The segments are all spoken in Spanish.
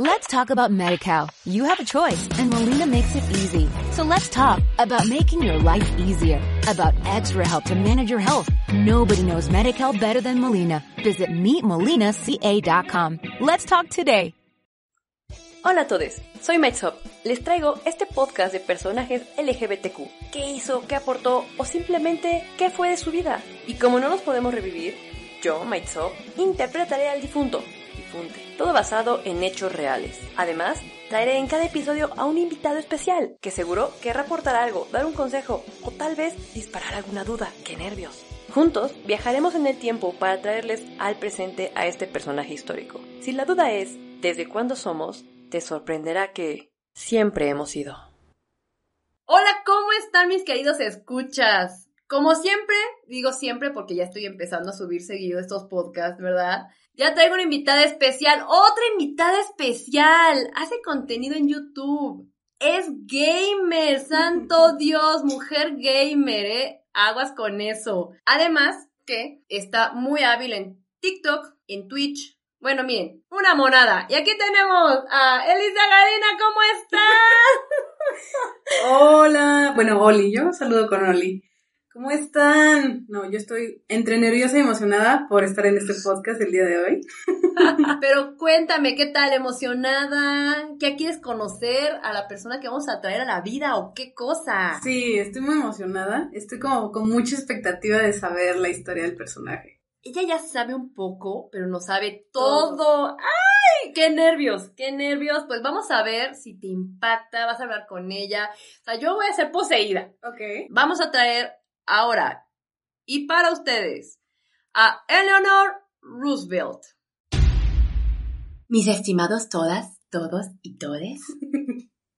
Let's talk about MediCal. You have a choice and Molina makes it easy. So let's talk about making your life easier, about extra help to manage your health. Nobody knows MediCal better than Molina. Visit meetmolinaca.com. Let's talk today. Hola a todos, soy Mike Les traigo este podcast de personajes LGBTQ. ¿Qué hizo? ¿Qué aportó? ¿O simplemente qué fue de su vida? Y como no nos podemos revivir, yo, Mike interpretaré al difunto todo basado en hechos reales. Además, traeré en cada episodio a un invitado especial, que seguro querrá aportar algo, dar un consejo o tal vez disparar alguna duda. ¡Qué nervios! Juntos viajaremos en el tiempo para traerles al presente a este personaje histórico. Si la duda es ¿desde cuándo somos? Te sorprenderá que siempre hemos sido. Hola, ¿cómo están mis queridos escuchas? Como siempre, digo siempre porque ya estoy empezando a subir seguido estos podcasts, ¿verdad? Ya traigo una invitada especial, otra invitada especial. Hace contenido en YouTube. Es gamer, santo Dios, mujer gamer, ¿eh? Aguas con eso. Además, que está muy hábil en TikTok, en Twitch. Bueno, miren, una monada. Y aquí tenemos a Elisa Galina, ¿cómo estás? Hola. Bueno, Oli, yo saludo con Oli. ¿Cómo están? No, yo estoy entre nerviosa y emocionada por estar en este podcast el día de hoy. Pero cuéntame, ¿qué tal? ¿Emocionada? ¿Qué quieres conocer a la persona que vamos a traer a la vida o qué cosa? Sí, estoy muy emocionada. Estoy como con mucha expectativa de saber la historia del personaje. Ella ya sabe un poco, pero no sabe todo. ¡Ay! ¡Qué nervios! ¡Qué nervios! Pues vamos a ver si te impacta, vas a hablar con ella. O sea, yo voy a ser poseída. Ok. Vamos a traer Ahora, y para ustedes, a Eleanor Roosevelt. Mis estimados todas, todos y todes,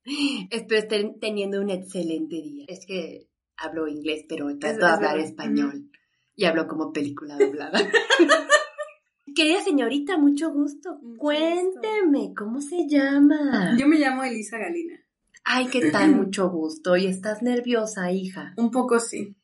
espero estén teniendo un excelente día. Es que hablo inglés, pero trato de hablar español. Y hablo como película doblada. Querida señorita, mucho gusto. Cuénteme, ¿cómo se llama? Yo me llamo Elisa Galina. Ay, qué tal, mucho gusto. ¿Y estás nerviosa, hija? Un poco sí.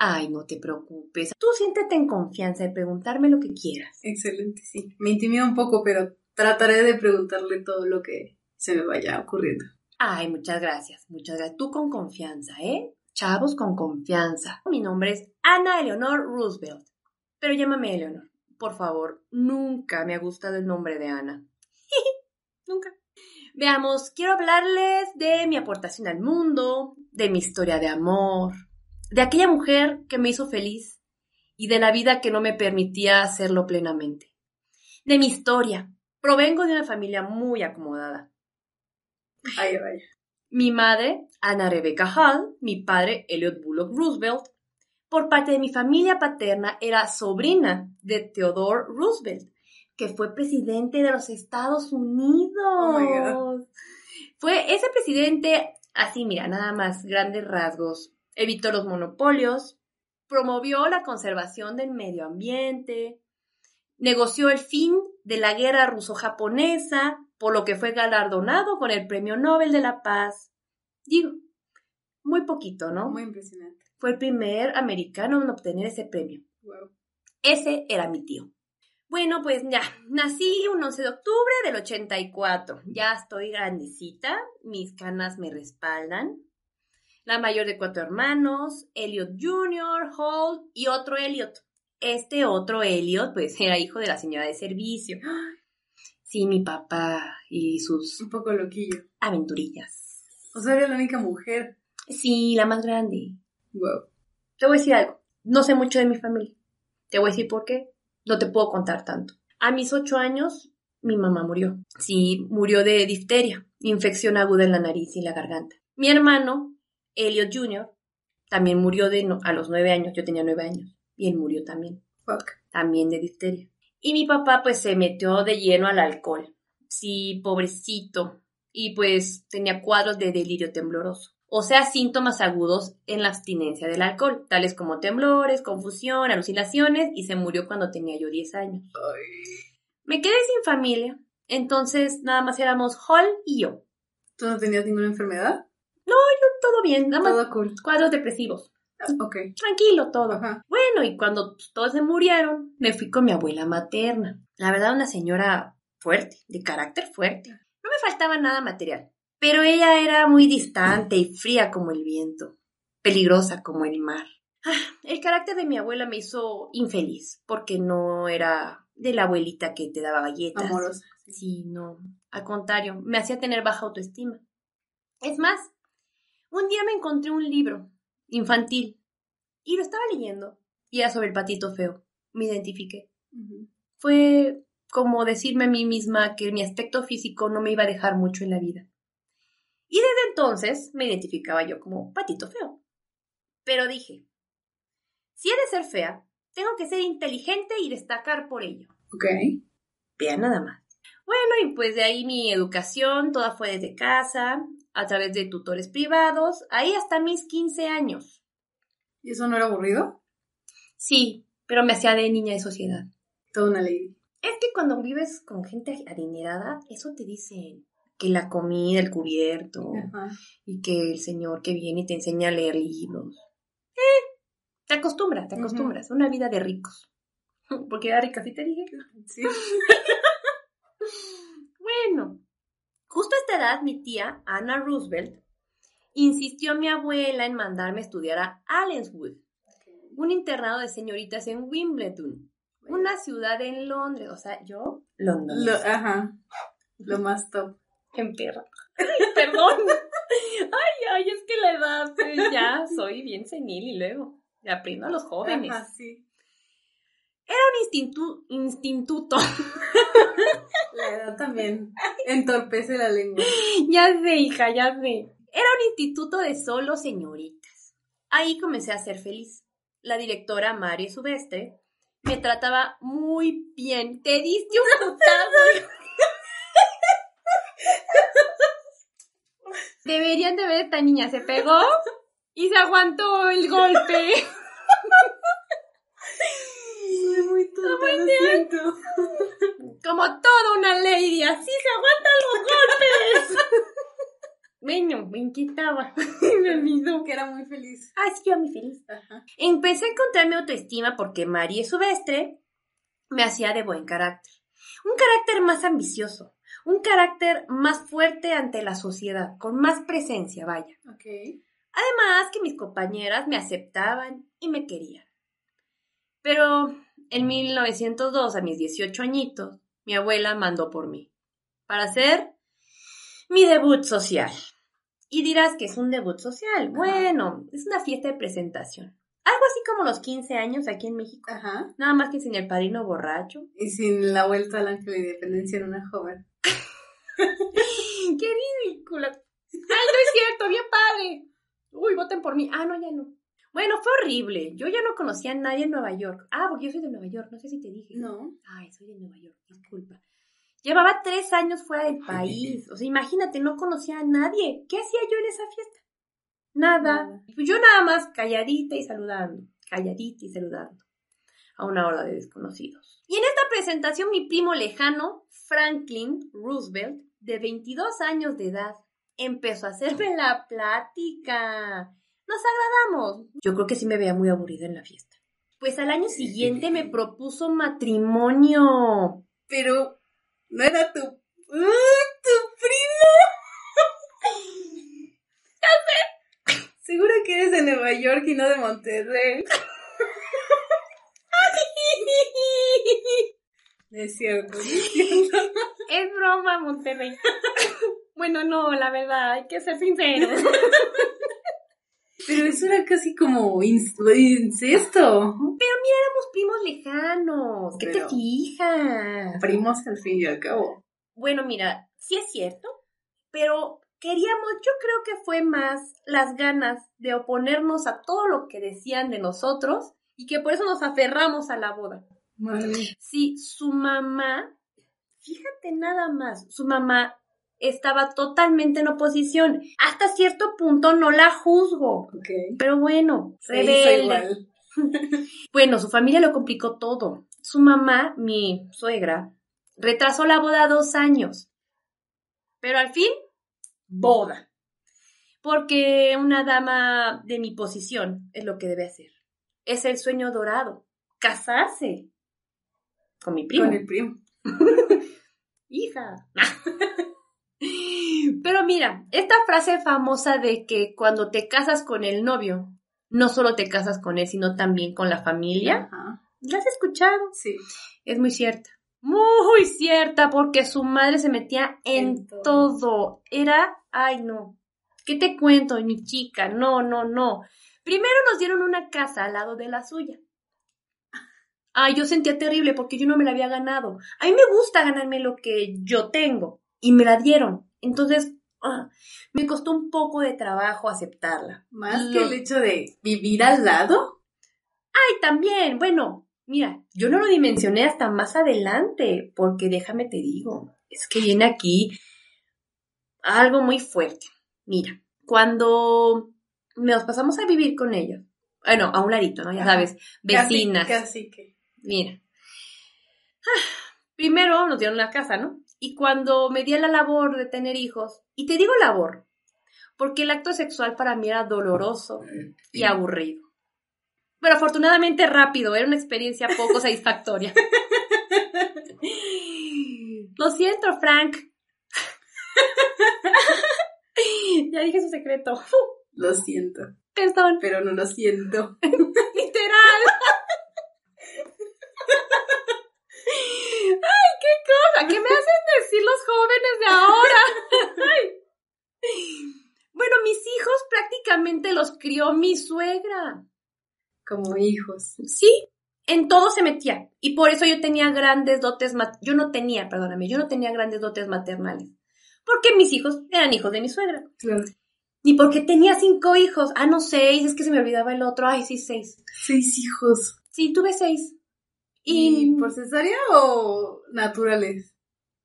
Ay, no te preocupes. Tú siéntete en confianza de preguntarme lo que quieras. Excelente, sí. Me intimida un poco, pero trataré de preguntarle todo lo que se me vaya ocurriendo. Ay, muchas gracias, muchas gracias. Tú con confianza, ¿eh? Chavos con confianza. Mi nombre es Ana Eleonor Roosevelt, pero llámame Eleonor. Por favor, nunca me ha gustado el nombre de Ana. nunca. Veamos, quiero hablarles de mi aportación al mundo, de mi historia de amor, de aquella mujer que me hizo feliz y de la vida que no me permitía hacerlo plenamente. De mi historia. Provengo de una familia muy acomodada. Vaya, vaya. Mi madre, Ana Rebecca Hall, mi padre, Elliot Bullock Roosevelt, por parte de mi familia paterna era sobrina de Theodore Roosevelt, que fue presidente de los Estados Unidos. Oh fue ese presidente, así mira, nada más, grandes rasgos, evitó los monopolios, promovió la conservación del medio ambiente, negoció el fin de la guerra ruso-japonesa, por lo que fue galardonado con el Premio Nobel de la Paz. Digo, muy poquito, ¿no? Muy impresionante. Fue el primer americano en obtener ese premio. Wow. Ese era mi tío. Bueno, pues ya, nací un 11 de octubre del 84. Ya estoy grandecita, mis canas me respaldan la mayor de cuatro hermanos, Elliot Jr., Hall y otro Elliot. Este otro Elliot, pues, era hijo de la señora de servicio. Sí, mi papá y sus... Un poco loquillo. Aventurillas. O sea, era la única mujer. Sí, la más grande. Wow. Te voy a decir algo. No sé mucho de mi familia. Te voy a decir por qué. No te puedo contar tanto. A mis ocho años, mi mamá murió. Sí, murió de difteria, infección aguda en la nariz y la garganta. Mi hermano Elliot Jr. también murió de a los nueve años, yo tenía nueve años, y él murió también. También de difteria. Y mi papá pues se metió de lleno al alcohol. Sí, pobrecito. Y pues tenía cuadros de delirio tembloroso. O sea, síntomas agudos en la abstinencia del alcohol, tales como temblores, confusión, alucinaciones, y se murió cuando tenía yo diez años. Me quedé sin familia, entonces nada más éramos Hall y yo. ¿Tú no tenías ninguna enfermedad? No, yo todo bien, nada más todo cool. cuadros depresivos. Ok. Tranquilo todo. Bueno, y cuando todos se murieron, me fui con mi abuela materna. La verdad, una señora fuerte, de carácter fuerte. No me me faltaba nada material, pero ella era muy distante y fría como el viento, peligrosa como el mar. Ah, el carácter de mi abuela me hizo infeliz, porque no era de la abuelita que te daba galletas. Amorosa. Sí, no. Al contrario, me hacía tener baja autoestima. Es más, un día me encontré un libro infantil y lo estaba leyendo y era sobre el patito feo. Me identifiqué. Fue como decirme a mí misma que mi aspecto físico no me iba a dejar mucho en la vida. Y desde entonces me identificaba yo como patito feo. Pero dije, si he de ser fea, tengo que ser inteligente y destacar por ello. Ok. Vea nada más. Bueno, y pues de ahí mi educación, toda fue desde casa, a través de tutores privados, ahí hasta mis 15 años. ¿Y eso no era aburrido? Sí, pero me hacía de niña de sociedad. Toda una lady. Es que cuando vives con gente adinerada, eso te dicen que la comida, el cubierto, Ajá. y que el señor que viene y te enseña a leer libros. Eh, te acostumbras, te acostumbras. Una vida de ricos. Porque era rica, ¿sí te dije? Sí. Bueno, justo a esta edad mi tía, Anna Roosevelt, insistió a mi abuela en mandarme a estudiar a Allenswood, un internado de señoritas en Wimbledon, una ciudad en Londres. O sea, yo, London. Lo, ajá. Lo más top. En perra. Perdón. Ay, ay, es que la edad, pues, ya soy bien senil y luego le aprendo a los jóvenes. Ajá, sí. Era un instintu- instituto. La edad también entorpece la lengua. ya sé, hija, ya sé. Era un instituto de solo señoritas. Ahí comencé a ser feliz. La directora Mari Subestre me trataba muy bien. Te diste un putazo. Deberían de ver esta niña. Se pegó y se aguantó el golpe. Soy muy tonta, lo siento. Como toda una lady. Así se aguantan los golpes. Bueno, me inquietaba. me. Que era muy feliz. Ah, sí, yo muy feliz. Ajá. Empecé a encontrar mi autoestima porque María Subestre me hacía de buen carácter. Un carácter más ambicioso. Un carácter más fuerte ante la sociedad, con más presencia, vaya. Ok. Además que mis compañeras me aceptaban y me querían. Pero en 1902, a mis 18 añitos, mi abuela mandó por mí para hacer mi debut social. Y dirás que es un debut social. Bueno, es una fiesta de presentación. Algo así como los 15 años aquí en México. Ajá. Nada más que sin el padrino borracho. Y sin la vuelta al ángel de independencia en una joven. ¡Qué ridícula! ¡Ay, no es cierto! ¡Bien padre! Uy, voten por mí. Ah, no, ya no. Bueno, fue horrible. Yo ya no conocía a nadie en Nueva York. Ah, porque yo soy de Nueva York. No sé si te dije. No. Ay, soy de Nueva York. Disculpa. Llevaba tres años fuera del país. O sea, imagínate, no conocía a nadie. ¿Qué hacía yo en esa fiesta? Nada. Nada. Pues yo nada más calladita y saludando. Calladita y saludando. A una hora de desconocidos. Y en esta presentación, mi primo lejano, Franklin Roosevelt, de 22 años de edad, empezó a hacerme la plática. Nos agradamos. Yo creo que sí me veía muy aburrida en la fiesta. Pues al año siguiente me propuso matrimonio. Pero no era tu. ¡Ah, ¡Tu primo! Seguro que eres de Nueva York y no de Monterrey. Es cierto, es cierto. Es broma, Monterrey. bueno, no, la verdad, hay que ser sinceros. Pero eso era casi como incesto. Éramos primos lejanos. ¿Qué Pero- te fijas? Primos al fin y al cabo. Bueno, mira, sí es cierto, pero queríamos, yo creo que fue más las ganas de oponernos a todo lo que decían de nosotros y que por eso nos aferramos a la boda. Madre. Sí, su mamá, fíjate nada más, su mamá estaba totalmente en oposición. Hasta cierto punto no la juzgo, pero bueno, rebelde. Bueno, su familia lo complicó todo. Su mamá, mi suegra, retrasó la boda dos años. Pero al fin, boda. Porque una dama de mi posición es lo que debe hacer. Es el sueño dorado. Casarse. Con mi primo. Con el primo. Hija. mira, esta frase famosa de que cuando te casas con el novio, no solo te casas con él, sino también con la familia. Ajá. ¿La has escuchado? Sí. Es muy cierta. Muy cierta, porque su madre se metía en, En todo. todo. Era, ay no. ¿Qué te cuento, mi chica? No, no, no. Primero nos dieron una casa al lado de la suya. Ay, yo sentía terrible porque yo no me la había ganado. A mí me gusta ganarme lo que yo tengo y me la dieron. Entonces, ah, me costó un poco de trabajo aceptarla. Más Lo- que el hecho de vivir al lado. Ay, también, bueno, mira, yo no lo dimensioné hasta más adelante, porque déjame te digo, es que viene aquí algo muy fuerte. Mira, cuando nos pasamos a vivir con ellos, bueno, a un ladito, ¿no? Ya sabes, vecinas. Casi, casi que. Mira. Ah, Primero nos dieron la casa, ¿no? Y cuando me di a la labor de tener hijos, y te digo labor, porque el acto sexual para mí era doloroso y aburrido. Pero afortunadamente rápido, era una experiencia poco satisfactoria. Lo siento, Frank. ya dije su secreto. Lo siento. Perdón, Pero no lo siento. literal. Qué cosa, ¿qué me hacen decir los jóvenes de ahora? Ay. Bueno, mis hijos prácticamente los crió mi suegra. Como hijos. Sí, en todo se metía. Y por eso yo tenía grandes dotes, yo no tenía, perdóname, yo no tenía grandes dotes maternales. Porque mis hijos eran hijos de mi suegra. Claro. Ni porque tenía cinco hijos. Ah, no, seis, es que se me olvidaba el otro. Ay, sí, seis. Seis hijos. Sí, tuve seis. ¿Y por cesárea o naturales?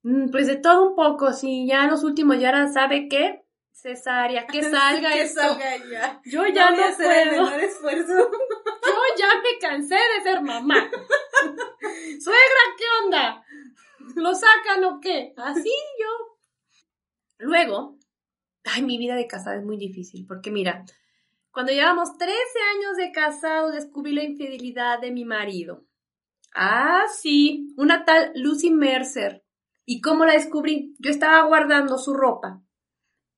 mm, pues de todo un poco, sí, ya los últimos ya eran, ¿sabe qué? Cesárea, que salga que esto. salga ya. Yo ya no el puedo. menor esfuerzo. Yo ya me cansé de ser mamá. Suegra, ¿qué onda? ¿Lo sacan o qué? Así yo. Luego, ay, mi vida de casada es muy difícil, porque mira, cuando llevamos 13 años de casado, descubrí la infidelidad de mi marido. Ah, sí, una tal Lucy Mercer. ¿Y cómo la descubrí? Yo estaba guardando su ropa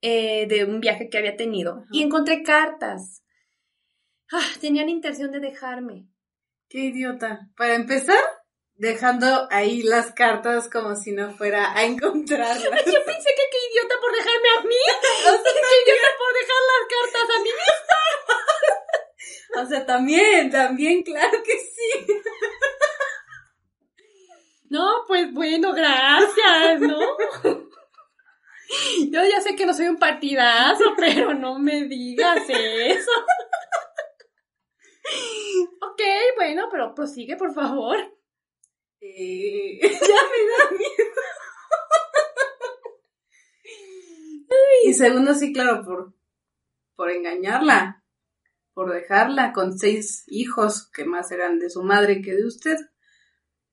eh, de un viaje que había tenido Ajá. y encontré cartas. Ah, tenían intención de dejarme. Qué idiota. Para empezar, dejando ahí las cartas como si no fuera a encontrarlas. Yo pensé que qué idiota por dejarme a mí. O sea, qué idiota por dejar las cartas a mí. O sea, también, también, claro que sí. No, pues bueno, gracias, ¿no? Yo ya sé que no soy un partidazo, pero no me digas eso. Ok, bueno, pero prosigue, por favor. Eh, ya me da miedo. y segundo, sí, claro, por, por engañarla, por dejarla con seis hijos, que más eran de su madre que de usted,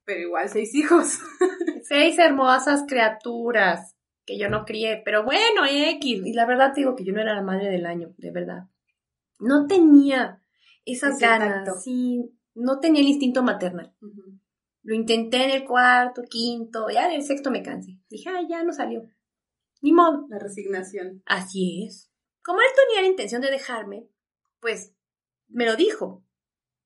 pero igual seis hijos. Seis hermosas criaturas que yo no crié, pero bueno, X. Y la verdad te digo que yo no era la madre del año, de verdad. No tenía esas Ese ganas, tacto. sí, no tenía el instinto maternal. Lo intenté en el cuarto, quinto, ya en el sexto me cansé. Dije, ay, ya no salió. Ni modo. La resignación. Así es. Como él tenía la intención de dejarme, pues me lo dijo.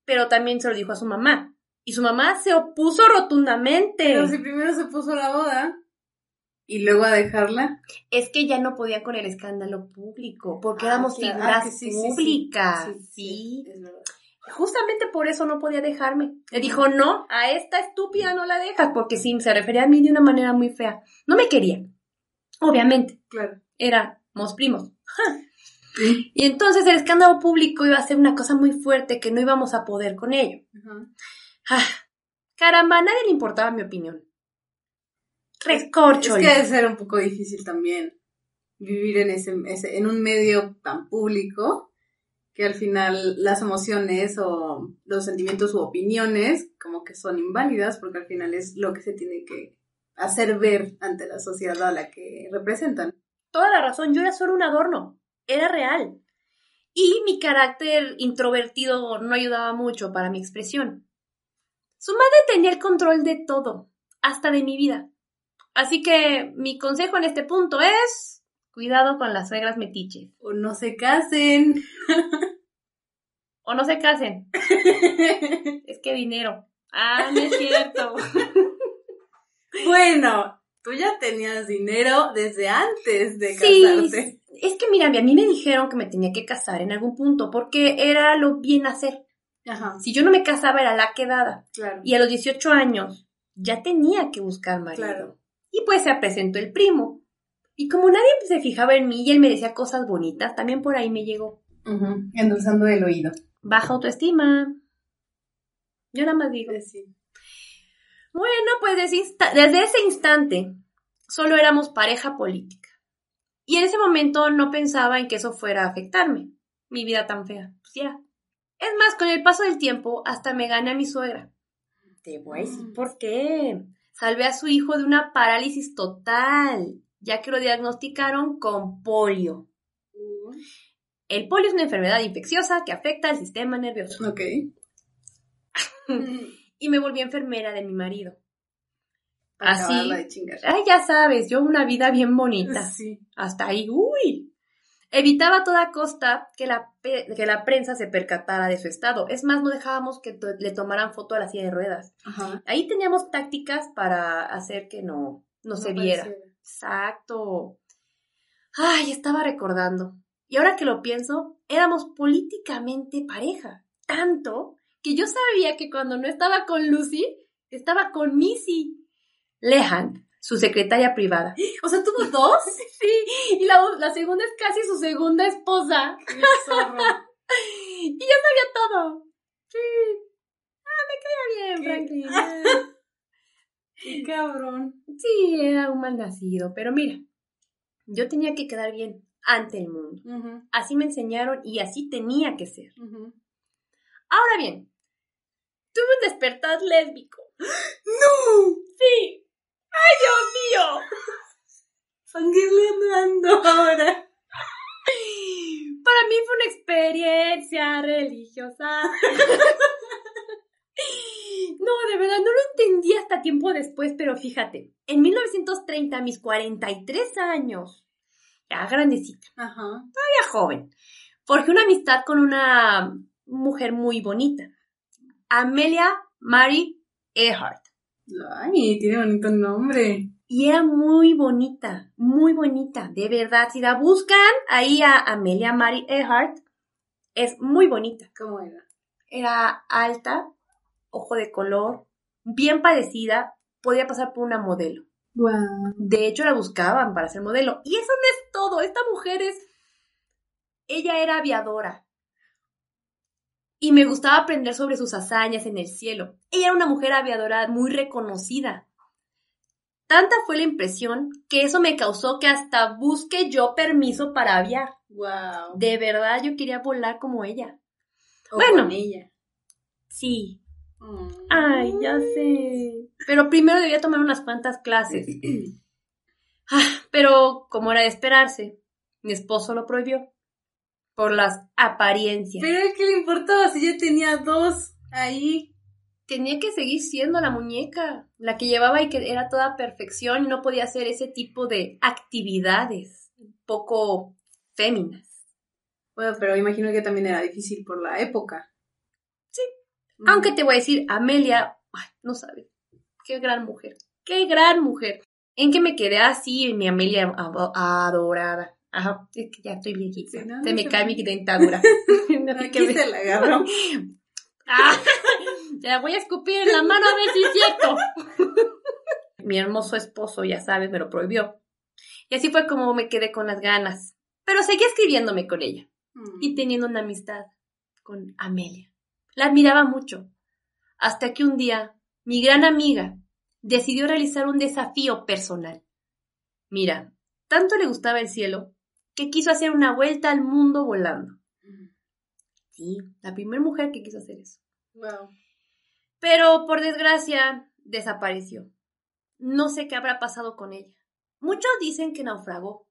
Pero también se lo dijo a su mamá. Y su mamá se opuso rotundamente. Pero si primero se puso la boda y luego a dejarla. Es que ya no podía con el escándalo público, porque Ah, éramos claro. figuras Ah, sí, sí. públicas. Sí, Sí, es verdad. Justamente por eso no podía dejarme. Le dijo, no, a esta estúpida no la dejas, porque sí, se refería a mí de una manera muy fea. No me quería. Obviamente, Claro. éramos primos. Y entonces el escándalo público iba a ser una cosa muy fuerte que no íbamos a poder con ello. Ajá. Ah, caramba, a nadie le importaba mi opinión. Es Recorcho. que debe ser un poco difícil también vivir en ese, ese- en un medio tan público que al final las emociones o los sentimientos u opiniones como que son inválidas porque al final es lo que se tiene que hacer ver ante la sociedad a la que representan. Toda la razón, yo era solo un adorno. Era real. Y mi carácter introvertido no ayudaba mucho para mi expresión. Su madre tenía el control de todo, hasta de mi vida. Así que mi consejo en este punto es Cuidado con las suegras metiches. O no se casen. O no se casen. es que dinero. Ah, no es cierto. bueno, tú ya tenías dinero desde antes de Sí, casarte. es que mira, a mí me dijeron que me tenía que casar en algún punto porque era lo bien hacer. Ajá, Si yo no me casaba era la quedada. claro. Y a los 18 años ya tenía que buscar marido. Claro. Y pues se presentó el primo. Y como nadie se fijaba en mí y él me decía cosas bonitas, también por ahí me llegó. Ujú, Endulzando el oído. Baja autoestima. Yo nada más digo. Sí. Bueno, pues desde ese instante solo éramos pareja política. Y en ese momento no pensaba en que eso fuera a afectarme. Mi vida tan fea. Pues ya. Es más, con el paso del tiempo hasta me gané a mi suegra. Te voy a decir por qué. Salvé a su hijo de una parálisis total, ya que lo diagnosticaron con polio. El polio es una enfermedad infecciosa que afecta al sistema nervioso. Ok. Y me volví enfermera de mi marido. Así. de. Ay, ya sabes, yo una vida bien bonita. Sí. Hasta ahí, uy. Evitaba a toda costa que la, que la prensa se percatara de su estado. Es más, no dejábamos que to- le tomaran foto a la silla de ruedas. Ajá. Ahí teníamos tácticas para hacer que no, no, se viera. pareciera. Exacto. Ay, estaba recordando. Y ahora que lo pienso, éramos políticamente pareja. Tanto que yo sabía que cuando no estaba con Lucy, estaba con Missy. Lehan, su secretaria privada. O sea, ¿tuvo dos? Sí, y la, la segunda es casi su segunda esposa. Y ya sabía todo. Sí. Ah, me caía bien. Franklin. Qué cabrón. Sí, era un mal nacido, pero mira, yo tenía que quedar bien ante el mundo. Así me enseñaron y así tenía que ser. Ahora bien, tuve un despertar lésbico. ¡No! Sí. ¡Ay, Dios mío! Fangirleando ahora. Para mí fue una experiencia religiosa. No, de verdad, no lo entendí hasta tiempo después, pero fíjate, en 1930, a mis 43 años, ya grandecita, Ajá. ya joven, forjé una amistad con una mujer muy bonita, Amelia Mary Earhart. Ay, tiene bonito nombre. Y era muy bonita, muy bonita, de verdad. Si la buscan ahí a Amelia Mary Earhart, es muy bonita. ¿Cómo era? Era alta, ojo de color, bien parecida, podía pasar por una modelo. Guau. De hecho, la buscaban para ser modelo. Y eso no es todo. Esta mujer es. Ella era aviadora. Y me gustaba aprender sobre sus hazañas en el cielo. Ella era una mujer aviadora muy reconocida. Tanta fue la impresión que eso me causó que hasta busque yo permiso para aviar. Wow. De verdad, yo quería volar como ella. O Bueno. con ella. Sí. Mm. Ay, ya sé. Pero primero debía tomar unas cuantas clases. Ah, pero, como era de esperarse, mi esposo lo prohibió. Por las apariencias. Pero ¿qué le importaba si ya tenía dos ahí? Tenía que seguir siendo la muñeca, la que llevaba y que era toda perfección y no podía hacer ese tipo de actividades poco féminas. Bueno, pero imagino que también era difícil por la época. Sí. Mm. Aunque te voy a decir, Amelia, ay, no sabes, qué gran mujer, qué gran mujer. ¿En que me quedé así, mi Amelia ado- adorada? Ajá, es que ya estoy viejita. Sí, no, se no me cae mi dentadura. No sé qué Aquí me- se la agarró. Ah, la voy a escupir en la mano a ver si es cierto. Mi hermoso esposo, ya sabes, me lo prohibió. Y así fue como me quedé con las ganas. Pero seguí escribiéndome con ella Mm. y teniendo una amistad con Amelia. La admiraba mucho. Hasta que un día, mi gran amiga decidió realizar un desafío personal. Mira, tanto le gustaba el cielo que quiso hacer una vuelta al mundo volando. Sí, la primera mujer que quiso hacer eso. Wow. Pero por desgracia desapareció. No sé qué habrá pasado con ella. Muchos dicen que naufragó,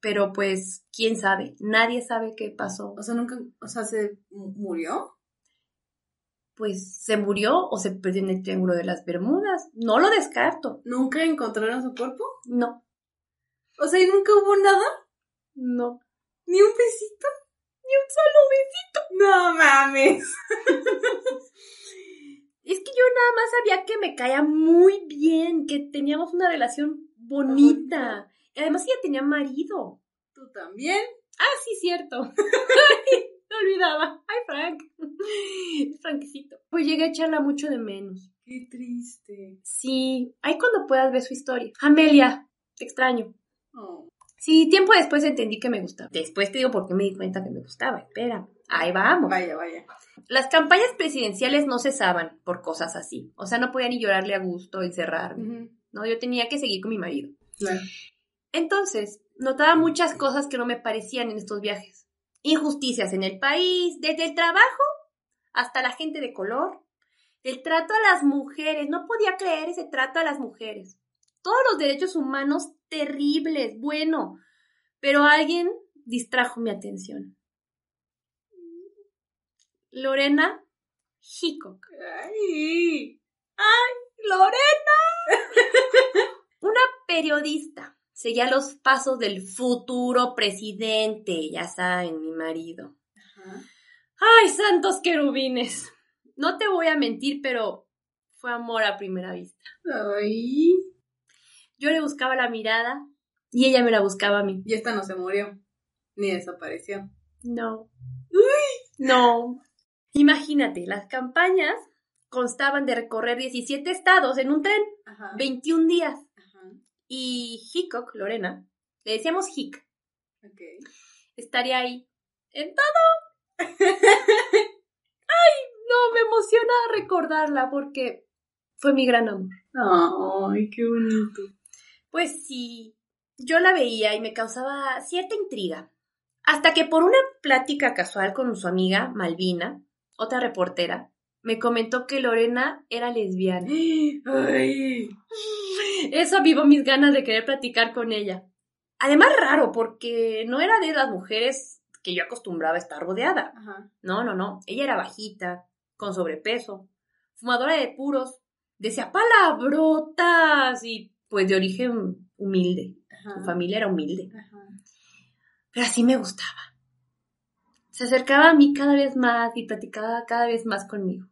pero pues quién sabe, nadie sabe qué pasó. O sea, nunca, o sea, se mu- murió. Pues se murió o se perdió en el Triángulo de las Bermudas. No lo descarto. ¿Nunca encontraron su cuerpo? No, O sea, ¿y nunca hubo nada? No. ¿Ni un besito? Ni un solo besito. No mames. Es que yo nada más sabía que me caía muy bien, que teníamos una relación bonita. Y además ella tenía marido. ¿Tú también? Ah, sí, cierto. me olvidaba. Ay, Frank. Frankcito. Pues llegué a echarla mucho de menos. Qué triste. Sí, ahí cuando puedas ver su historia. Amelia, te extraño. Oh. Sí, tiempo después entendí que me gustaba. Después te digo por qué me di cuenta que me gustaba. Espera, ahí vamos. Vaya, vaya. Las campañas presidenciales no cesaban por cosas así. O sea, no podía ni llorarle a gusto, encerrarme. Ujú, No, yo tenía que seguir con mi marido. Claro. Entonces, notaba muchas cosas que no me parecían en estos viajes. Injusticias en el país, desde el trabajo hasta la gente de color, el trato a las mujeres. No podía creer ese trato a las mujeres. Todos los derechos humanos terribles, bueno. Pero alguien distrajo mi atención. Lorena Hickok. Ay. ¡Lorena! Una periodista. Seguía los pasos del futuro presidente, ya saben, mi marido. Ajá. ¡Ay, santos querubines! No te voy a mentir, pero fue amor a primera vista. Ay. Yo le buscaba la mirada y ella me la buscaba a mí. Y esta no se murió. Ni desapareció. No. No. Imagínate, las campañas constaban de recorrer 17 estados en un tren, Ajá. 21 días. Ajá. Y Hickok, Lorena, le decíamos Hick, Ok. estaría ahí. En todo. No, me emociona recordarla porque fue mi gran amor. Ay, qué bonito. Pues sí, yo la veía y me causaba cierta intriga. Hasta que por una plática casual con su amiga Malvina, otra reportera, me comentó que Lorena era lesbiana. Ay. Eso avivó mis ganas de querer platicar con ella. Además raro, porque no era de las mujeres que yo acostumbraba a estar rodeada. Ajá. No, no, no. Ella era bajita, con sobrepeso, fumadora de puros, decía palabrotas y pues de origen humilde. Su familia era humilde. Ajá. Pero así me gustaba. Se acercaba a mí cada vez más y platicaba cada vez más conmigo.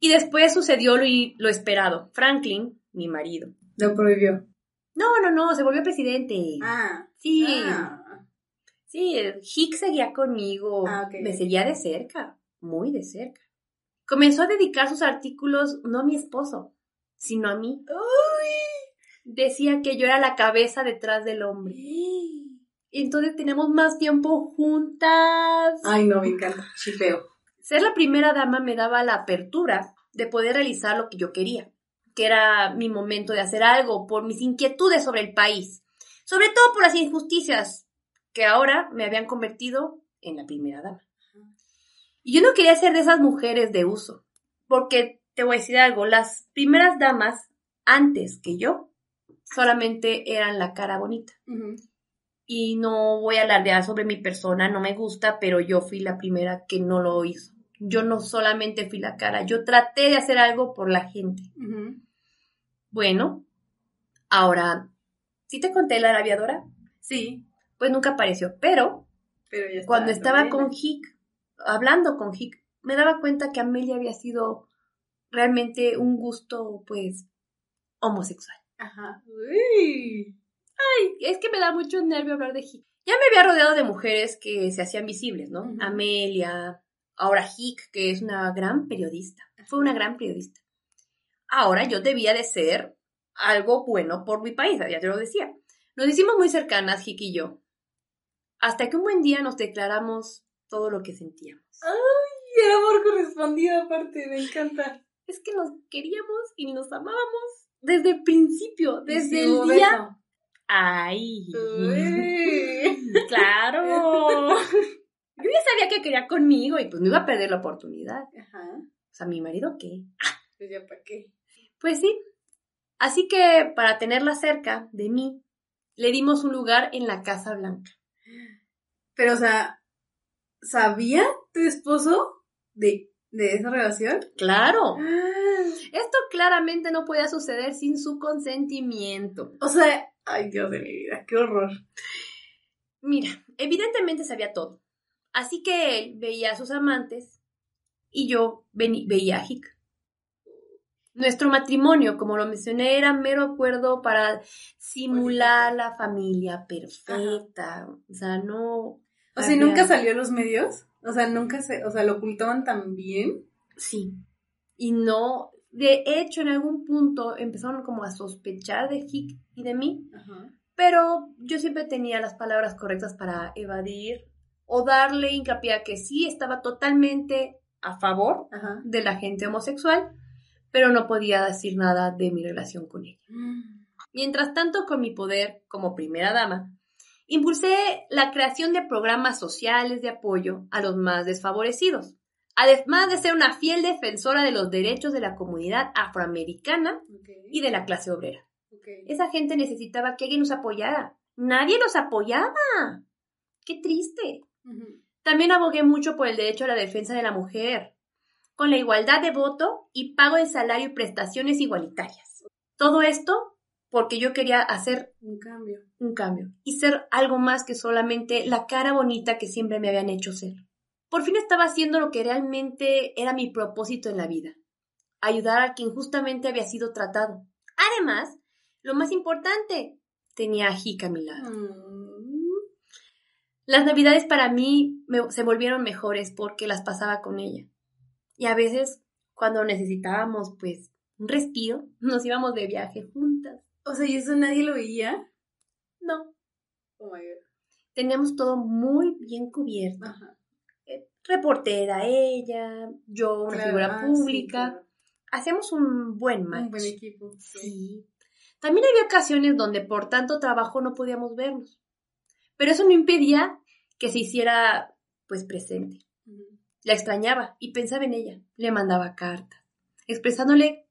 Y después sucedió lo, lo esperado. Franklin, mi marido. Lo prohibió. No, no, no, se volvió presidente. Ah. sí, Ah. sí, Hick seguía conmigo. Ah. Me seguía de cerca, muy de cerca. Comenzó a dedicar sus artículos no a mi esposo, sino a mí. Decía que yo era la cabeza detrás del hombre. Y entonces tenemos más tiempo juntas. Ay, no, me encanta. Chifeo. Ser la primera dama me daba la apertura de poder realizar lo que yo quería, que era mi momento de hacer algo por mis inquietudes sobre el país, sobre todo por las injusticias que ahora me habían convertido en la primera dama. Y yo no quería ser de esas mujeres de uso, porque te voy a decir algo, las primeras damas antes que yo solamente eran la cara bonita y no voy a alardear sobre mi persona, no me gusta, pero yo fui la primera que no lo hizo. Yo no solamente fui la cara, yo traté de hacer algo por la gente. Bueno, ahora, ¿sí te conté la aviadora? Sí, Pues nunca apareció, pero pero ya está. cuando estaba con Hick, hablando con Hick, me daba cuenta que Amelia había sido realmente un gusto, pues, homosexual. Ajá. Uy. Ay, es que me da mucho nervio hablar de Hick. Ya me había rodeado de mujeres que se hacían visibles, ¿no? Amelia, ahora Hick, que es una gran periodista. Fue una gran periodista. Ahora yo debía de ser algo bueno por mi país, ya te lo decía. Nos hicimos muy cercanas, Hick y yo. Hasta que un buen día nos declaramos todo lo que sentíamos. Y el amor correspondido aparte, me encanta. Es que nos queríamos y nos amábamos desde el principio, desde el día. ¡Ay! Uy. ¡Claro! Yo ya sabía que quería conmigo y pues no iba a perder la oportunidad. Ajá. O sea, ¿mi marido qué? Pues ya para qué. Pues sí. Así que para tenerla cerca de mí, le dimos un lugar en la Casa Blanca. Pero, o sea, ¿sabía tu esposo de, de esa relación? ¡Claro! Ah. Esto claramente no podía suceder sin su consentimiento. O sea, Ay, Dios de mi vida, qué horror. Mira, evidentemente sabía todo. Así que él veía a sus amantes y yo veía a Hick. Nuestro matrimonio, como lo mencioné, era mero acuerdo para simular la familia perfecta. O sea, no. O sea, ¿nunca salió a los medios? O sea, nunca se, o sea, lo ocultaban tan bien. Sí. Y no, de hecho, en algún punto empezaron como a sospechar de Hick y de mí. Pero yo siempre tenía las palabras correctas para evadir o darle hincapié a que sí estaba totalmente a favor de la gente homosexual, pero no podía decir nada de mi relación con ella. Mm. Mientras tanto, con mi poder como primera dama, impulsé la creación de programas sociales de apoyo a los más desfavorecidos, además de ser una fiel defensora de los derechos de la comunidad afroamericana y de la clase obrera. Esa gente necesitaba que alguien nos apoyara. Nadie nos apoyaba. Qué triste. También abogué mucho por el derecho a la defensa de la mujer, con la igualdad de voto y pago de salario y prestaciones igualitarias. Todo esto porque yo quería hacer un cambio. Un cambio. Y ser algo más que solamente la cara bonita que siempre me habían hecho ser. Por fin estaba haciendo lo que realmente era mi propósito en la vida. Ayudar a quien justamente había sido tratado. Además, lo más importante, tenía a Hika a mi lado. Mm. Las navidades para mí se volvieron mejores porque las pasaba con ella. Y a veces, cuando necesitábamos, pues, un respiro, nos íbamos de viaje juntas. O sea, ¿y eso nadie lo veía? No. Oh my God. Teníamos todo muy bien cubierto. Eh, reportera ella, yo una figura ah, pública. Hacemos un buen match. Un buen equipo. Sí. También había ocasiones donde por tanto trabajo no podíamos vernos. Pero eso no impedía que se hiciera pues presente. La extrañaba y pensaba en ella. Le mandaba cartas, expresándole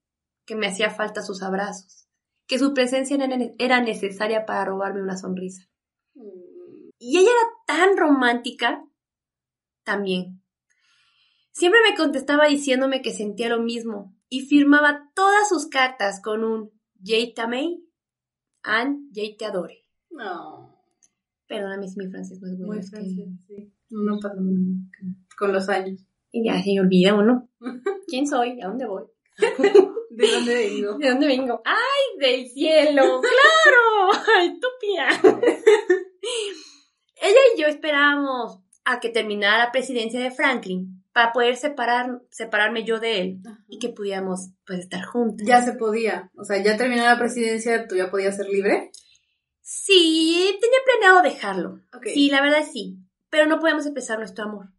que me hacía falta sus abrazos que su presencia era necesaria para robarme una sonrisa. Y ella era tan romántica también. Siempre me contestaba diciéndome que sentía lo mismo y firmaba todas sus cartas con un Jay Tamei and Jay te adore. No. Perdóname si mi francés no es bueno. Muy francés, sí. No pasa con los años. Y ya se olvida uno. ¿Quién soy? ¿A dónde voy? ¿De dónde vengo? ¿De dónde vengo? ¡Ay, del cielo! ¡Claro! ¡Ay, tupia! Ella y yo esperábamos a que terminara la presidencia de Franklin para poder separar, separarme yo de él y que pudiéramos pues estar juntos. Ya se podía. O sea, ya terminó la presidencia, ¿tú ya podías ser libre? Sí, tenía planeado dejarlo. Sí, la verdad sí. Pero no podemos empezar nuestro amor.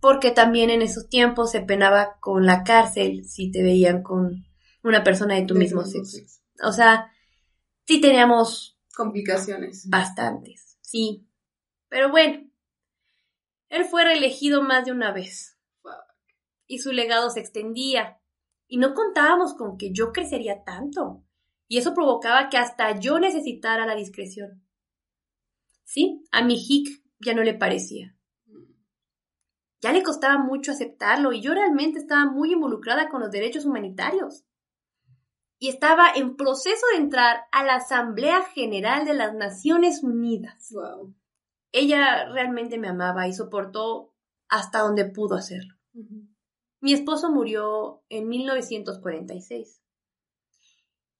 Porque también en esos tiempos se penaba con la cárcel si te veían con una persona de tu mismo sexo. O sea, sí teníamos complicaciones. Bastantes, sí. Pero bueno, él fue reelegido más de una vez. Y su legado se extendía. Y no contábamos con que yo crecería tanto. Y eso provocaba que hasta yo necesitara la discreción. Sí, a mi Hick ya no le parecía ya le costaba mucho aceptarlo y yo realmente estaba muy involucrada con los derechos humanitarios. Y estaba en proceso de entrar a la Asamblea General de las Naciones Unidas. Ella realmente me amaba y soportó hasta donde pudo hacerlo. Mi esposo murió en 1946.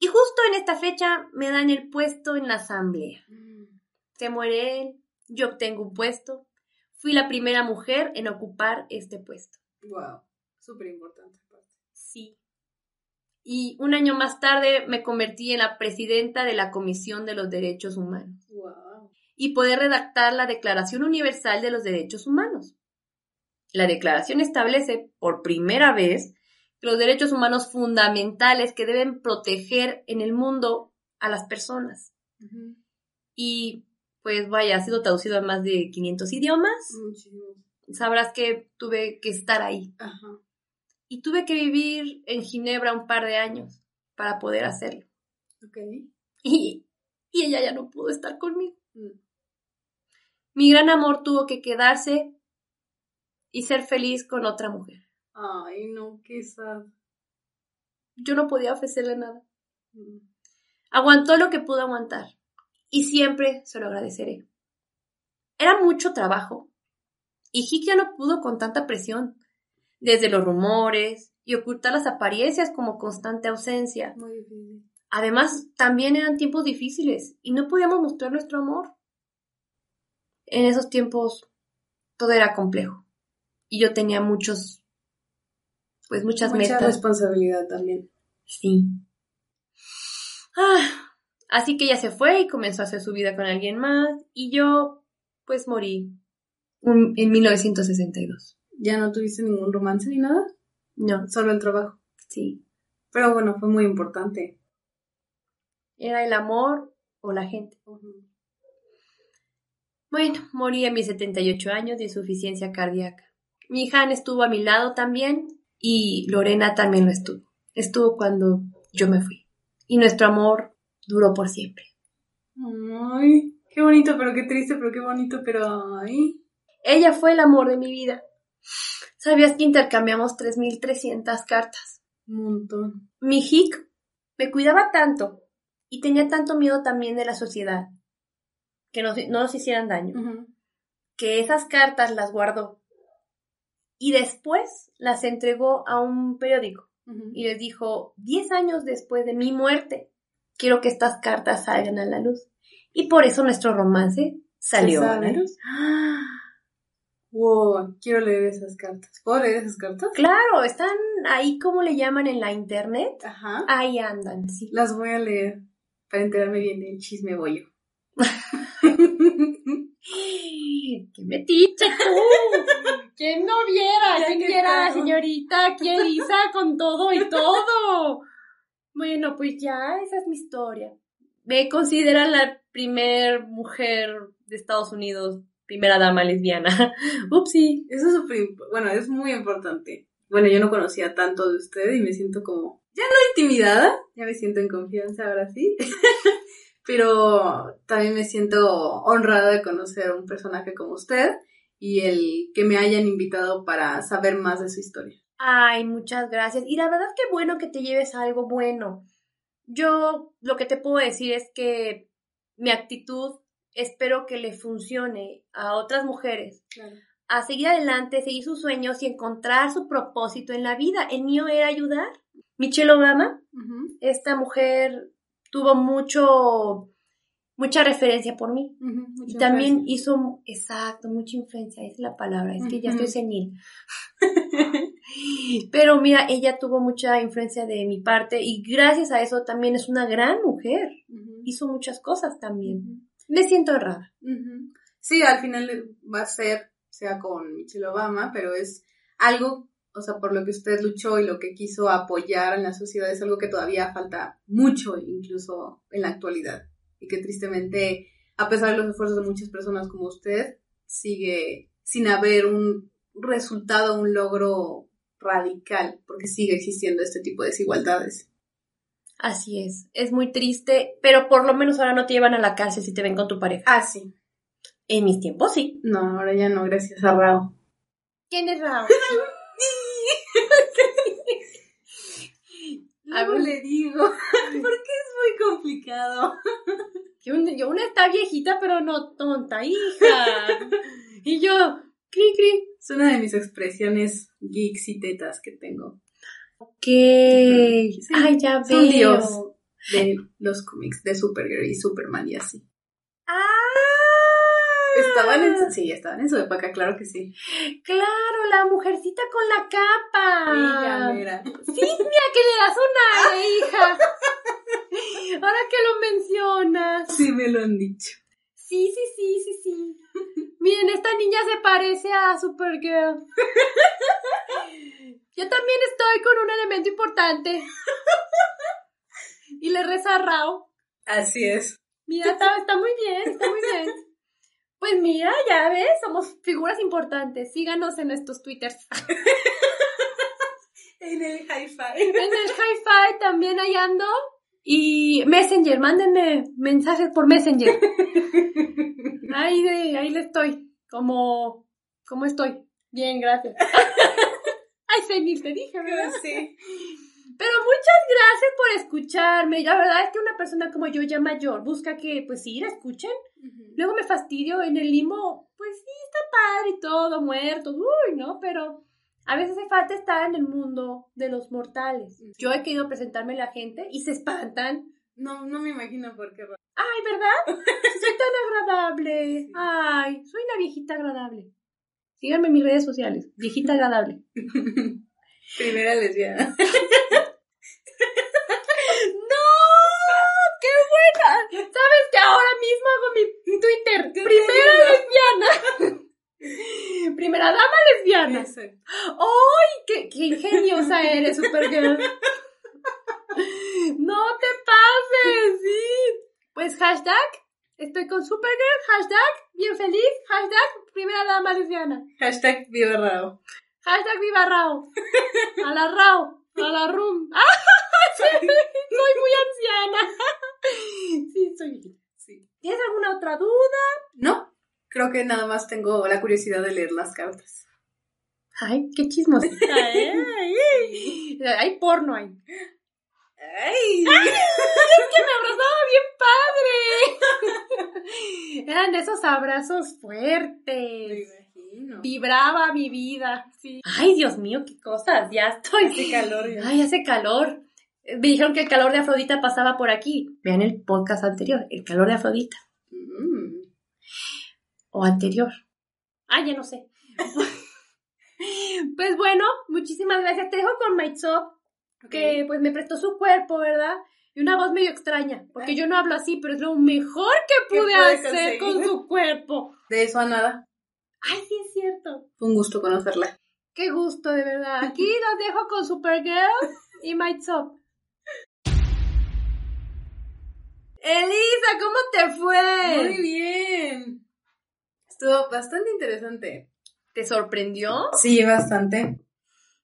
Y justo en esta fecha me dan el puesto en la asamblea. Mm. Se muere él, yo obtengo un puesto Fui la primera mujer en ocupar este puesto. Wow, súper importante. Sí. Y un año más tarde me convertí en la presidenta de la Comisión de los Derechos Humanos. Wow. Y poder redactar la Declaración Universal de los Derechos Humanos. La declaración establece por primera vez los derechos humanos fundamentales que deben proteger en el mundo a las personas. Y pues vaya, ha sido traducido a más de 500 idiomas. Sabrás que tuve que estar ahí. Y tuve que vivir en Ginebra un par de años para poder hacerlo. Ok. Y, y ella ya no pudo estar conmigo. Mm. Mi gran amor tuvo que quedarse y ser feliz con otra mujer. Ay, no, qué sad. Yo no podía ofrecerle nada. Mm. Aguantó lo que pudo aguantar y siempre se lo agradeceré. Era mucho trabajo y Hick ya no pudo con tanta presión, desde los rumores y ocultar las apariencias como constante ausencia. Muy difícil. Además, también eran tiempos difíciles y no podíamos mostrar nuestro amor. En esos tiempos todo era complejo y yo tenía muchos, pues muchas Mucha metas. responsabilidad también. Sí. Ah, así que ella se fue y comenzó a hacer su vida con alguien más y yo, pues morí en 1962. ¿Ya no tuviste ningún romance ni nada? No, Solo el trabajo. sí. Pero bueno, fue muy importante. Era el amor o la gente. Bueno, morí a mis 78 años de insuficiencia cardíaca. Mi hija estuvo a mi lado también y Lorena también lo estuvo. Estuvo cuando yo me fui. Y nuestro amor duró por siempre. Ay, qué bonito, pero qué triste, pero qué bonito, pero ay. Ella fue el amor de mi vida. ¿Sabías que intercambiamos 3.300 cartas? Un montón. Mi hick me cuidaba tanto y tenía tanto miedo también de la sociedad que nos- no nos hicieran daño. Que esas cartas las guardó y después las entregó a un periódico y les dijo, 10 años después de mi muerte, quiero que estas cartas salgan a la luz. Y por eso nuestro romance salió a la luz. ¡Ah! Wow, quiero leer esas cartas. ¿Puedo leer esas cartas? Claro, están ahí como le llaman en la internet. Ajá. Ahí andan, sí. Las voy a leer para enterarme bien del chisme bollo. ¡Qué metiche tú! ¿Quién no viera? ¿Quién viera la señorita aquí Elisa con todo y todo? Bueno, pues ya, esa es mi historia. Me consideran la primer mujer de Estados Unidos, primera dama lesbiana. Upsi. Eso es súper bueno, es muy importante. Bueno, yo no conocía tanto de usted y me siento como, ya no intimidada, ya me siento en confianza ahora sí, pero también me siento honrada de conocer a un personaje como usted y el que me hayan invitado para saber más de su historia. Ay, muchas gracias. Y la verdad que bueno que te lleves algo bueno. Yo lo que te puedo decir es que mi actitud espero que le funcione a otras mujeres Claro. a seguir adelante, seguir sus sueños y encontrar su propósito en la vida. El mío era ayudar. Michelle Obama, esta mujer tuvo mucho, mucha referencia por mí. Y también hizo, exacto, mucha influencia, esa es la palabra, es que ya estoy senil. Pero mira, ella tuvo mucha influencia de mi parte y gracias a eso también es una gran mujer. Hizo muchas cosas también. Me siento. Ujú. Sí, al final va a ser, sea con Michelle Obama, pero es algo, o sea, por lo que usted luchó y lo que quiso apoyar en la sociedad es algo que todavía falta mucho, incluso en la actualidad. Y que tristemente, a pesar de los esfuerzos de muchas personas como usted, sigue sin haber un resultado, un logro radical, porque sigue existiendo este tipo de desigualdades. Así es, es muy triste, pero por lo menos ahora no te llevan a la cárcel si te ven con tu pareja. Ah, sí. En mis tiempos sí. No, ahora ya no, gracias a Rao. ¿Quién es Raúl? Luego le digo, porque es muy complicado. Yo, yo una está viejita, pero no tonta, hija. Y yo, cri cri. Es una de mis expresiones geeks y tetas que tengo. Sí, Ay, ya son veo. dios. De los cómics de Supergirl y Superman y así. ¡Ah! Estaban en su, sí, estaban en su época, claro que sí. Claro, la mujercita con la capa. Ella, mira. Sí, mira que le das una hija. Ahora que lo mencionas. Sí me lo han dicho. Sí, sí, sí, sí, sí. Miren, esta niña se parece a Supergirl. Yo también estoy con un elemento importante. Y le reza a Rao. Así es. Mira, está, está muy bien, está muy bien. Pues mira, ya ves, somos figuras importantes. Síganos en nuestros twitters. En el hi-fi. En el hi-fi también ahí ando. Y Messenger, mándenme mensajes por Messenger. Ahí, de, ahí le estoy. Como, ¿cómo estoy? Bien, gracias. Ay, senil, te dije, ¿verdad? Sí. Pero muchas gracias por escucharme. La verdad es que una persona como yo ya mayor busca que, pues sí, la escuchen. Luego me fastidio en el limbo, pues sí, está padre y todo, muertos, uy, ¿no? Pero a veces hace falta estar en el mundo de los mortales. Yo he querido presentarme a la gente y se espantan. No, no me imagino por qué. Ay, ¿verdad? Soy tan agradable. Ay, soy una viejita agradable. Síganme en mis redes sociales. Viejita agradable. Primera lesbiana. ¡No! ¡Qué buena! ¿Sabes que ahora mismo hago mi Twitter? Primera lesbiana. Primera dama lesbiana. ¡Ay! Qué, ¡Qué ingeniosa eres, Supergirl! ¡No te pases! ¡Sí! Pues hashtag, estoy con Supergirl, hashtag, bien feliz, hashtag, primera dama lesbiana. Hashtag viva Rao. Hashtag viva Rao. A la Rao. A la Rum. ¡Ah! Soy muy anciana. Sí, soy. Sí. ¿Tienes alguna otra duda? No, creo que nada más tengo la curiosidad de leer las cartas. Ay, qué chismosita, ¿eh? Ay, Hay porno ahí. ¡Ay! Es que me abrazaba bien padre. Eran de esos abrazos Me fuertes. imagino. Vibraba mi vida. Sí. Ay, Dios mío, qué cosas. Ya estoy. Hace calor ya. Ay, hace calor. Me dijeron que el calor de Afrodita pasaba por aquí. Vean el podcast anterior, el calor de Afrodita. Mm. O anterior. Ah, ya no sé. pues bueno, muchísimas gracias. Te dejo con Maitsop, que pues me prestó su cuerpo, ¿verdad? Y una voz medio extraña, porque yo no hablo así, pero es lo mejor que ¿Qué pude hacer con su cuerpo. De eso a nada. Ay, sí es cierto. Fue un gusto conocerla. Qué gusto, de verdad. Aquí los dejo con Supergirl y Maitsop. Elisa, ¿cómo te fue? Muy bien. Estuvo bastante interesante. ¿Te sorprendió? Sí, bastante.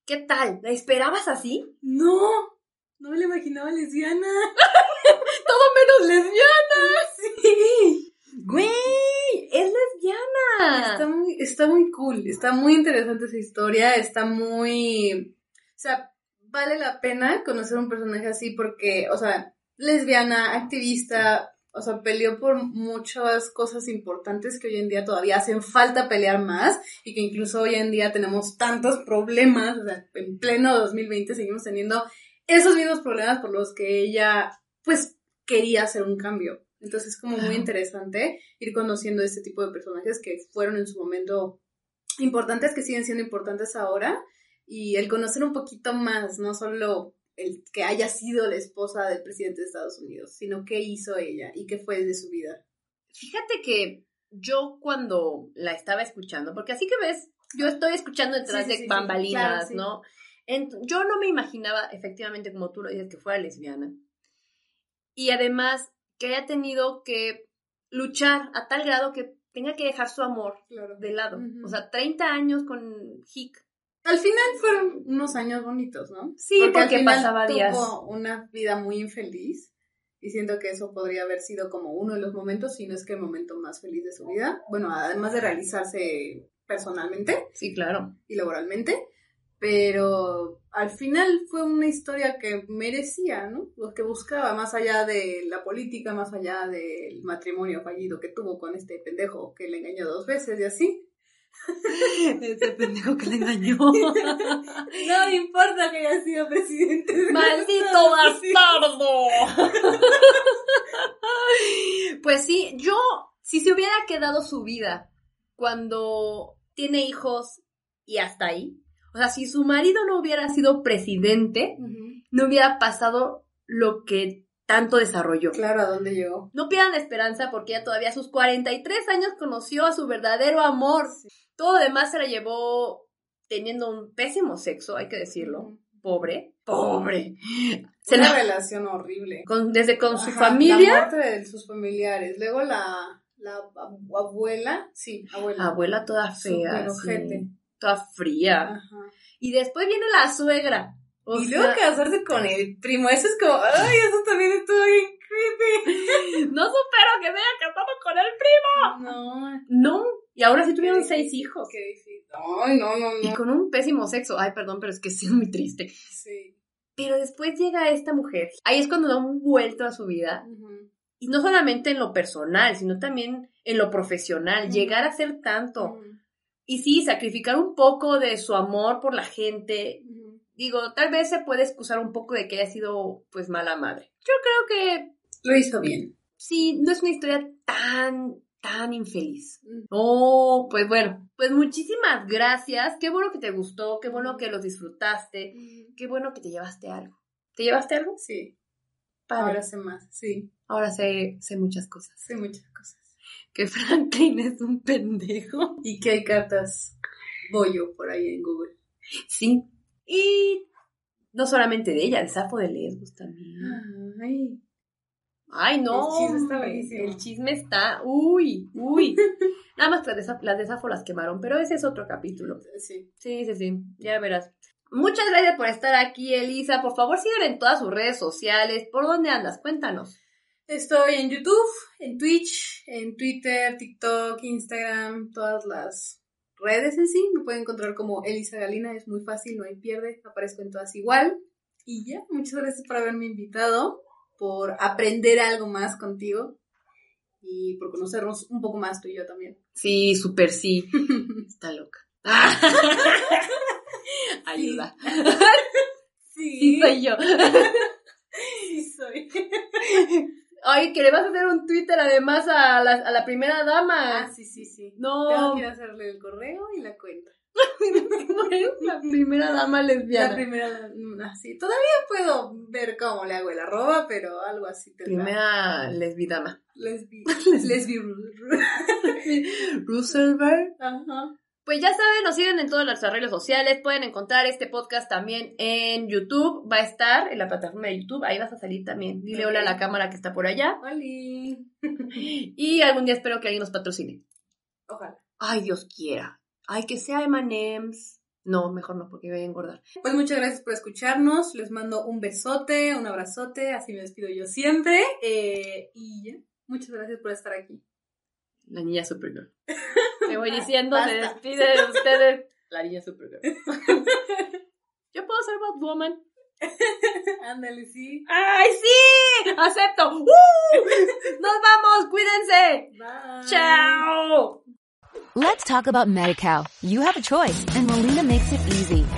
¿Qué tal? ¿La esperabas así? No, no me la imaginaba lesbiana. Todo menos lesbiana. Sí. Güey, es lesbiana. Está muy, está muy cool, está muy interesante esa historia, está muy... O sea, vale la pena conocer un personaje así porque, o sea, lesbiana, activista, o sea, peleó por muchas cosas importantes que hoy en día todavía hacen falta pelear más y que incluso hoy en día tenemos tantos problemas, o sea, en pleno 2020 seguimos teniendo esos mismos problemas por los que ella, pues, quería hacer un cambio. Entonces es como muy interesante ir conociendo este tipo de personajes que fueron en su momento importantes, que siguen siendo importantes ahora, y el conocer un poquito más, no solo el que haya sido la esposa del presidente de Estados Unidos, sino qué hizo ella y qué fue de su vida. Fíjate que yo cuando la estaba escuchando, porque así que ves, yo estoy escuchando detrás Sí, sí, de sí, bambalinas, Claro. ¿no? Yo no me imaginaba, efectivamente, como tú lo dices, que fuera lesbiana. Y además que haya tenido que luchar a tal grado que tenga que dejar su amor Claro. de lado. O sea, 30 años con Hick. Al final fueron unos años bonitos, ¿no? Sí, al porque final pasaba tuvo días. una vida muy infeliz y siento que eso podría haber sido como uno de los momentos, si no es que el momento más feliz de su vida. Bueno, además de realizarse personalmente Sí, claro. y laboralmente, pero al final fue una historia que merecía, ¿no? Lo que buscaba, más allá de la política, más allá del matrimonio fallido que tuvo con este pendejo que le engañó dos veces y así. Ese pendejo que le engañó. No importa que haya sido presidente. de ¡Maldito bastardo! pues sí, yo, si se hubiera quedado su vida cuando tiene hijos y hasta ahí, o sea, si su marido no hubiera sido presidente, no hubiera pasado lo que tanto desarrolló. Claro, ¿a dónde llegó? No pierdan la esperanza porque ella todavía a sus 43 años conoció a su verdadero amor. Todo lo demás se la llevó teniendo un pésimo sexo, hay que decirlo. Pobre. Pobre. Se Una la- relación horrible. con- desde con su Ajá, La familia. muerte de sus familiares. Luego la, la abu- abuela. Sí, abuela. Abuela toda fea. Súper sí. Toda fría. Ajá. Y después viene la suegra. O y sea, luego casarse con el primo. Eso es como, ay, eso también estuvo bien creepy. no supero que se haya casado con el primo. No, No. Y ahora sí tuvieron seis hijos. qué difícil. Ay, no, no, Y no. con un pésimo sexo. Ay, perdón, pero es que sí es muy triste. Sí. Pero después llega esta mujer. Ahí es cuando da un vuelto a su vida. Y no solamente en lo personal, sino también en lo profesional. Llegar a ser tanto. Y sí, sacrificar un poco de su amor por la gente. Digo, tal vez se puede excusar un poco de que haya sido, pues, mala madre. Yo creo que... Lo hizo bien. Sí, no es una historia tan, tan infeliz. Oh, pues bueno, pues muchísimas gracias. Qué bueno que te gustó, qué bueno que los disfrutaste, qué bueno que te llevaste algo. ¿Te llevaste algo? Sí. Ahora sé más, sí. Ahora sé, sé muchas cosas. Sé muchas cosas. Que Franklin es un pendejo. Y que hay cartas bollo por ahí en Google. Sí. Y no solamente de ella, de Safo de Lesbos también. Ay. Ay, no. El chisme está buenísimo. El chisme está. Uy, uy. Nada más las de Safo las quemaron, pero ese es otro capítulo. Sí. Sí, sí, sí. Ya verás. Muchas gracias por estar aquí, Elisa. Por favor, síguela en todas sus redes sociales. ¿Por dónde andas? Cuéntanos. Estoy en YouTube, en Twitch, en Twitter, TikTok, Instagram, todas las redes en sí. Me pueden encontrar como Elisa Galina, es muy fácil, no hay pierde, aparezco en todas igual. Y ya, muchas gracias por haberme invitado, por aprender algo más contigo y por conocernos un poco más tú y yo también. Sí, súper sí. Está loca. Ayuda. Sí. Sí, soy yo. Sí, soy. Ay, que le vas a hacer un Twitter además a la, a la primera dama. Ah, sí, sí, sí. No. Tengo que ir a hacerle el correo y la cuenta. la primera dama lesbiana. La primera, mm, así. Todavía puedo ver cómo le hago el arroba, pero algo así tendrá. Primera lesbidama. Lesbi. Lesbi. Roosevelt. Ajá. Pues ya saben, nos siguen en todas las redes sociales. Pueden encontrar este podcast también en YouTube. Va a estar en la plataforma de YouTube. Ahí vas a salir también. Dile hola a la cámara que está por allá. Oli. Y algún día espero que alguien nos patrocine. Ojalá. Ay, Dios quiera. Ay, que sea M&M's. No, mejor no, porque voy a engordar. Pues muchas gracias por escucharnos. Les mando un besote, un abrazote. Así me despido yo siempre. Eh, y ya. Muchas gracias por estar aquí. La niña Supergirl. Me voy diciendo, se despide de ustedes. La niña Supergirl. Yo puedo ser Batwoman. Ándale, sí. ¡Ay, sí! ¡Acepto! ¡Uh! ¡Nos vamos! ¡Cuídense! Bye. ¡Chao! Let's talk about MediCal. You have a choice and Molina makes it easy.